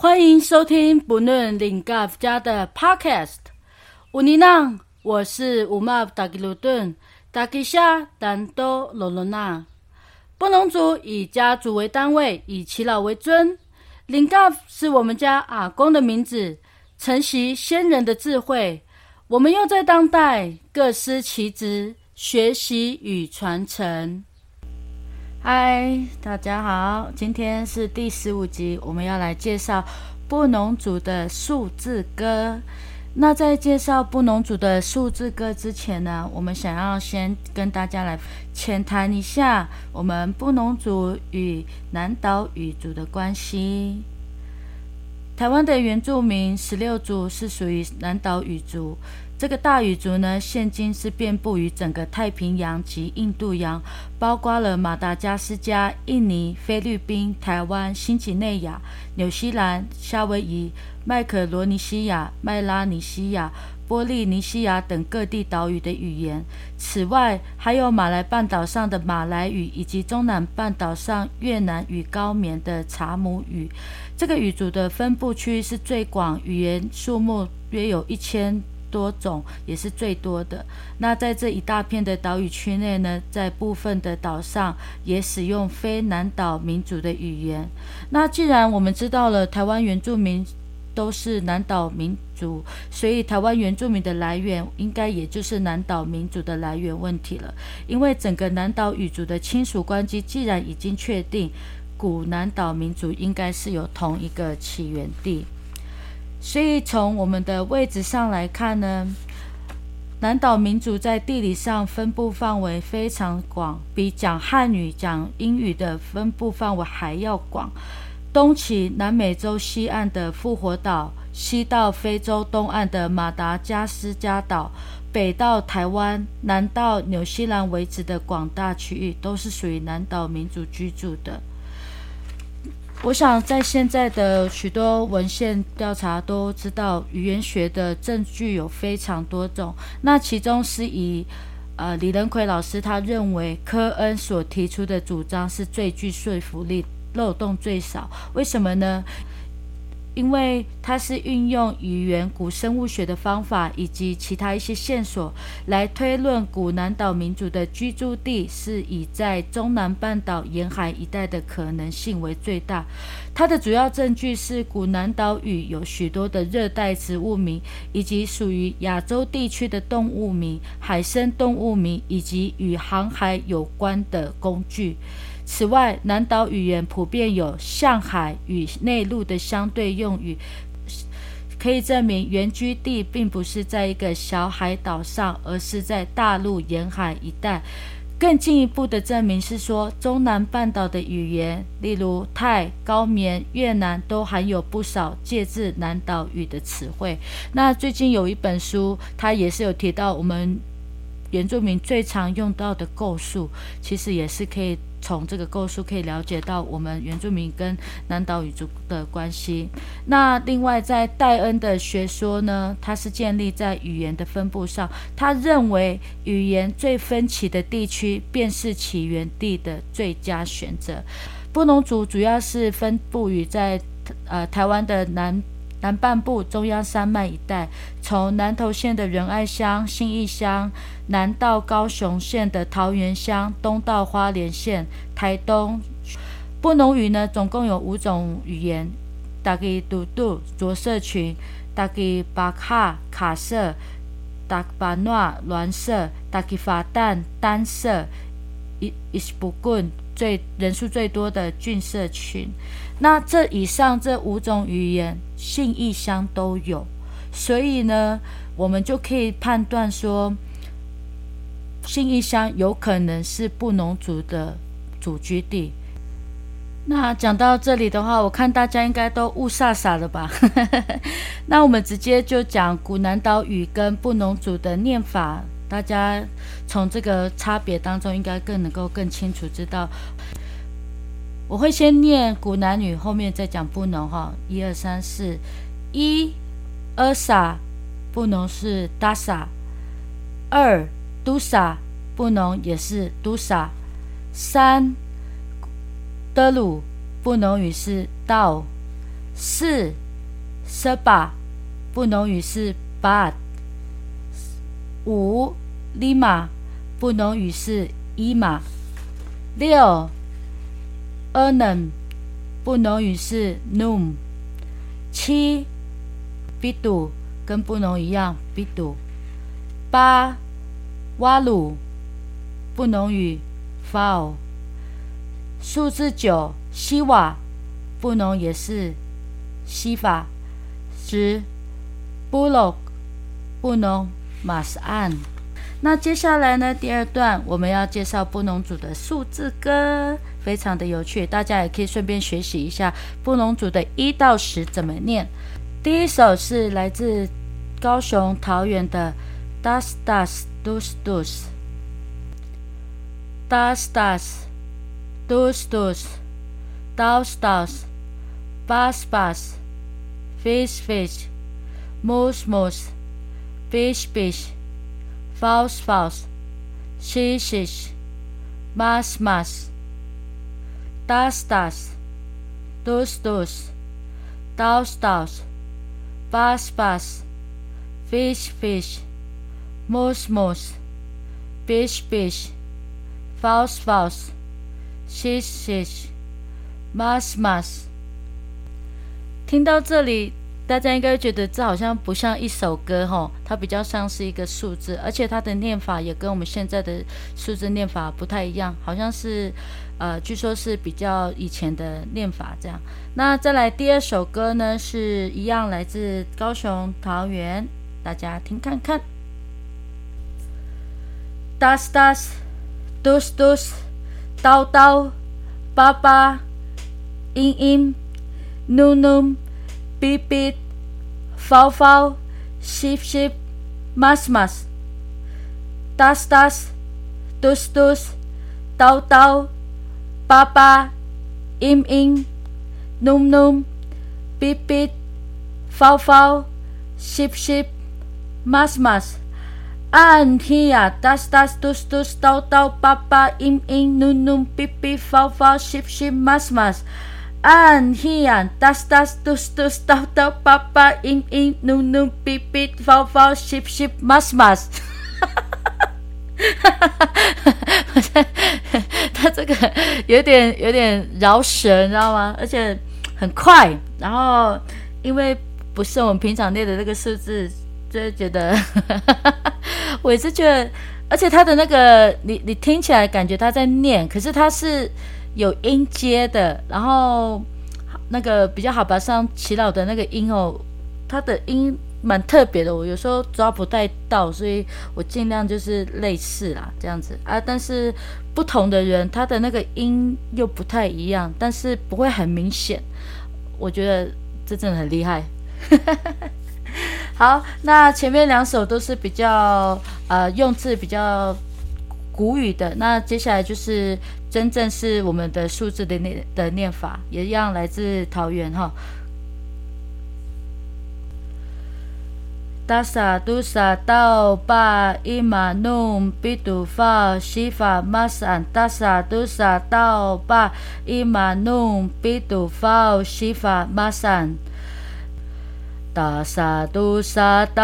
欢迎收听不论领 g 家的 Podcast。乌尼浪，我是乌马达吉鲁顿，达吉夏丹多罗罗纳。布农族以家族为单位，以耆老为尊。领 g 是我们家阿公的名字，承袭先人的智慧。我们又在当代各司其职，学习与传承。嗨，大家好，今天是第十五集，我们要来介绍布农族的数字歌。那在介绍布农族的数字歌之前呢，我们想要先跟大家来浅谈一下我们布农族与南岛语族的关系。台湾的原住民十六族是属于南岛语族。这个大语族呢，现今是遍布于整个太平洋及印度洋，包括了马达加斯加、印尼、菲律宾、台湾、新几内亚、纽西兰、夏威夷、麦克罗尼西亚、麦拉尼西亚、波利尼西亚等各地岛屿的语言。此外，还有马来半岛上的马来语，以及中南半岛上越南语高棉的查姆语。这个语族的分布区是最广，语言数目约有一千。多种也是最多的。那在这一大片的岛屿区内呢，在部分的岛上也使用非南岛民族的语言。那既然我们知道了台湾原住民都是南岛民族，所以台湾原住民的来源应该也就是南岛民族的来源问题了。因为整个南岛语族的亲属关系既然已经确定，古南岛民族应该是有同一个起源地。所以从我们的位置上来看呢，南岛民族在地理上分布范围非常广，比讲汉语、讲英语的分布范围还要广。东起南美洲西岸的复活岛，西到非洲东岸的马达加斯加岛，北到台湾，南到纽西兰为止的广大区域，都是属于南岛民族居住的。我想，在现在的许多文献调查都知道，语言学的证据有非常多种。那其中是以，呃，李仁奎老师他认为科恩所提出的主张是最具说服力，漏洞最少。为什么呢？因为它是运用语言、古生物学的方法以及其他一些线索来推论古南岛民族的居住地是以在中南半岛沿海一带的可能性为最大。它的主要证据是古南岛屿有许多的热带植物名，以及属于亚洲地区的动物名、海生动物名，以及与航海有关的工具。此外，南岛语言普遍有向海与内陆的相对用语，可以证明原居地并不是在一个小海岛上，而是在大陆沿海一带。更进一步的证明是说，中南半岛的语言，例如泰、高棉、越南，都含有不少借自南岛语的词汇。那最近有一本书，它也是有提到我们原住民最常用到的构数，其实也是可以。从这个构数可以了解到我们原住民跟南岛语族的关系。那另外，在戴恩的学说呢，它是建立在语言的分布上。他认为语言最分歧的地区便是起源地的最佳选择。布农族主要是分布于在呃台湾的南。南半部中央山脉一带，从南投县的仁爱乡、信义乡，南到高雄县的桃园乡，东到花莲县、台东。布农语呢，总共有五种语言：达吉嘟嘟着色群，达吉巴卡卡色，达巴诺蓝色，达吉法旦单色，伊伊斯布棍最人数最多的郡社群。那这以上这五种语言。信义乡都有，所以呢，我们就可以判断说，信义乡有可能是布农族的祖居地。那讲到这里的话，我看大家应该都雾煞煞了吧？那我们直接就讲古南岛语跟布农族的念法，大家从这个差别当中应该更能够更清楚知道。我会先念古男女，后面再讲布农哈。一二三四，一，a sa，布农是 dasa。二，dusa，布农也是 dusa。三，德鲁，布农语是道。四，seba，布农语是 ba，。五，lima，布农语是 ima。六。A n m 不能语是 noom。七，bidu 跟不能一样，bidu。八，walu 不能语 foul。数字九，西瓦不能也是西法。十，bullock 不能 must an。那接下来呢？第二段我们要介绍布农族的数字歌，非常的有趣，大家也可以顺便学习一下布农族的一到十怎么念。第一首是来自高雄桃园的 Das Das Dus Dus，Das Das Dus Dus，Das Das，Bas Bas，Fish Fish，Moose Moose，Fish Fish。false false, shish shish, mas mas, das das, dus dus, daus daus, bas bas, fish fish, mus mus, bish bish, faus false, shish shish, mas mas。听到这里，大家应该觉得这好像不像一首歌哈，它比较像是一个数字，而且它的念法也跟我们现在的数字念法不太一样，好像是，呃，据说是比较以前的念法这样。那再来第二首歌呢，是一样来自高雄桃园，大家听看看。Das das, dus dus, 刀刀，爸爸，in in, nu nu。beep beep, foul foul, sheep sheep, mas mas, das das, dus dus, tau tau, papa, im im, num num, beep beep, foul foul, sheep sheep, mas mas. An here, das das, dus dus, tau tau, papa, im im, num num, beep beep, foul foul, sheep sheep, mas mas. 按 here das das dus dus dau dau papa in in nu nu bip bip fao fao ship ship mas mas，他这个有点有点饶舌，你知道吗？而且很快，然后因为不是我们平常念的那个数字，就觉得 我也是觉得，而且他的那个你你听起来感觉他在念，可是他是。有音阶的，然后那个比较好吧，像祈祷的那个音哦，他的音蛮特别的，我有时候抓不太到，所以我尽量就是类似啦，这样子啊。但是不同的人，他的那个音又不太一样，但是不会很明显。我觉得这真的很厉害。好，那前面两首都是比较呃用字比较古语的，那接下来就是。真正是我们的数字的念的念法，也一样来自桃园哈。达萨杜萨道巴伊玛努比杜法西法马山达萨杜萨道巴伊玛努比杜法西法马山达萨杜萨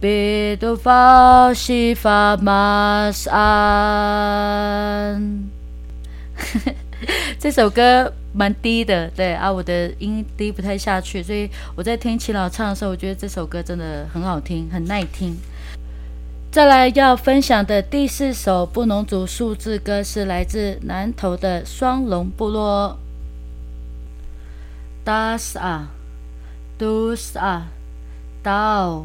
道巴伊玛努。比杜法西法马山达萨杜萨道巴伊玛农，比杜法西法马山。这首歌蛮低的，对啊，我的音低不太下去，所以我在听齐老唱的时候，我觉得这首歌真的很好听，很耐听。再来要分享的第四首布农族数字歌是来自南投的双龙部落。Das a, dus a, dao,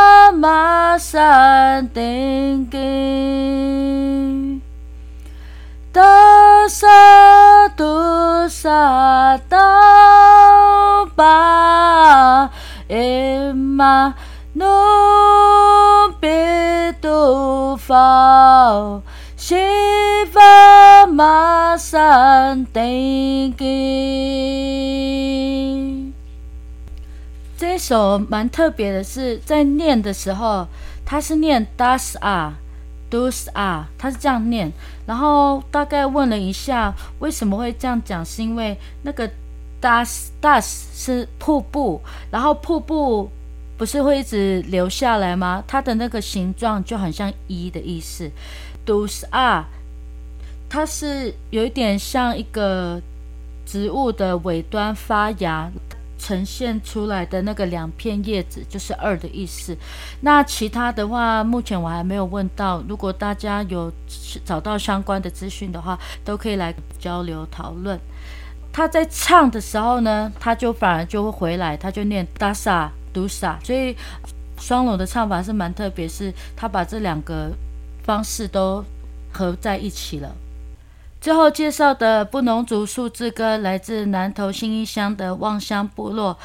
玛努比杜法西法玛山顶根达萨杜萨达巴。Emma no bedo fa Shiva masan thinking 这首蛮特别的，是在念的时候，它是念 das a dus a，它是这样念。然后大概问了一下，为什么会这样讲，是因为那个。Das das 是瀑布，然后瀑布不是会一直流下来吗？它的那个形状就很像一的意思。Dus a，它是有一点像一个植物的尾端发芽呈现出来的那个两片叶子，就是二的意思。那其他的话，目前我还没有问到。如果大家有找到相关的资讯的话，都可以来交流讨论。他在唱的时候呢，他就反而就会回来，他就念 dasa dusa，所以双龙的唱法是蛮特别，是他把这两个方式都合在一起了。最后介绍的布农族数字歌来自南投新义乡的望乡部落，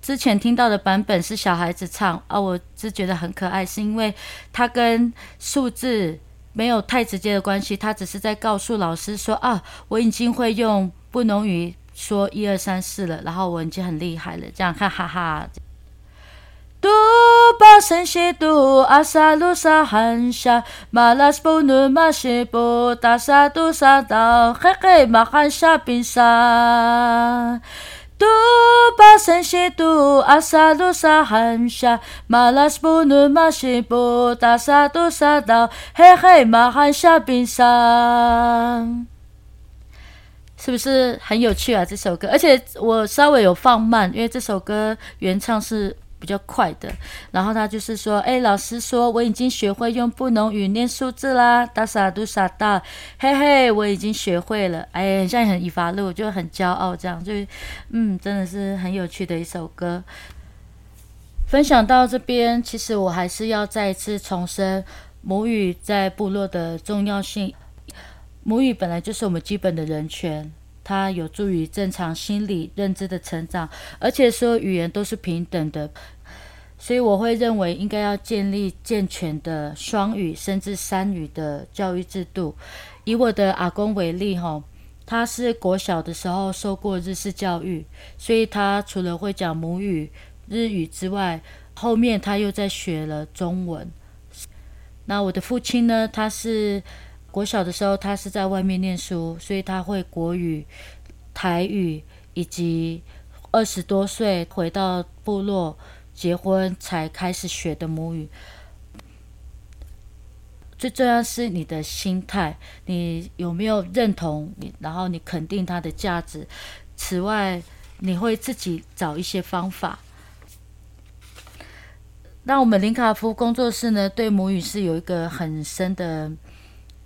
之前听到的版本是小孩子唱啊，我是觉得很可爱，是因为它跟数字没有太直接的关系，他只是在告诉老师说啊，我已经会用。不农语说一二三四了，然后我已经很厉害了，这样哈哈哈。Tu basen si tu asalusa hansha malas punu masiputa sa tusadaw hehe mahansa pinsa Tu basen si tu asalusa hansha malas punu masiputa sa tusadaw hehe mahansa pinsa 是不是很有趣啊？这首歌，而且我稍微有放慢，因为这首歌原唱是。比较快的。然后他就是说：“哎，老师说我已经学会用布农语念数字啦，大傻都傻大，嘿嘿，我已经学会了。哎，现在很以法路，就很骄傲，这样就嗯，真的是很有趣的一首歌。分享到这边，其实我还是要再一次重申母语在部落的重要性。”母语本来就是我们基本的人权，它有助于正常心理认知的成长，而且所有语言都是平等的，所以我会认为应该要建立健全的双语甚至三语的教育制度。以我的阿公为例，哈，他是国小的时候受过日式教育，所以他除了会讲母语日语之外，后面他又在学了中文。那我的父亲呢，他是。国小的时候，他是在外面念书，所以他会国语、台语，以及二十多岁回到部落结婚才开始学的母语。最重要是你的心态，你有没有认同？你然后你肯定它的价值。此外，你会自己找一些方法。那我们林卡夫工作室呢，对母语是有一个很深的。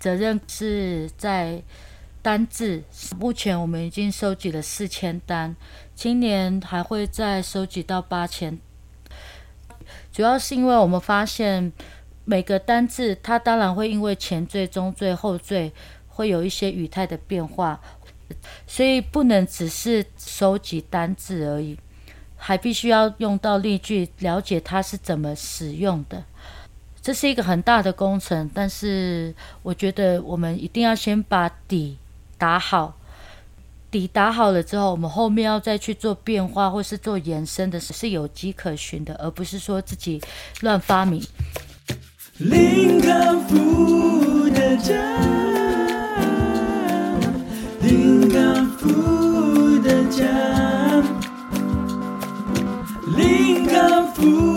责任是在单字，目前我们已经收集了四千单，今年还会再收集到八千。主要是因为我们发现每个单字，它当然会因为前缀、中缀、后缀会有一些语态的变化，所以不能只是收集单字而已，还必须要用到例句，了解它是怎么使用的。这是一个很大的工程但是我觉得我们一定要先把底打好底打好了之后我们后面要再去做变化或是做延伸的是有迹可循的而不是说自己乱发明。林康福的家林康福的家林康福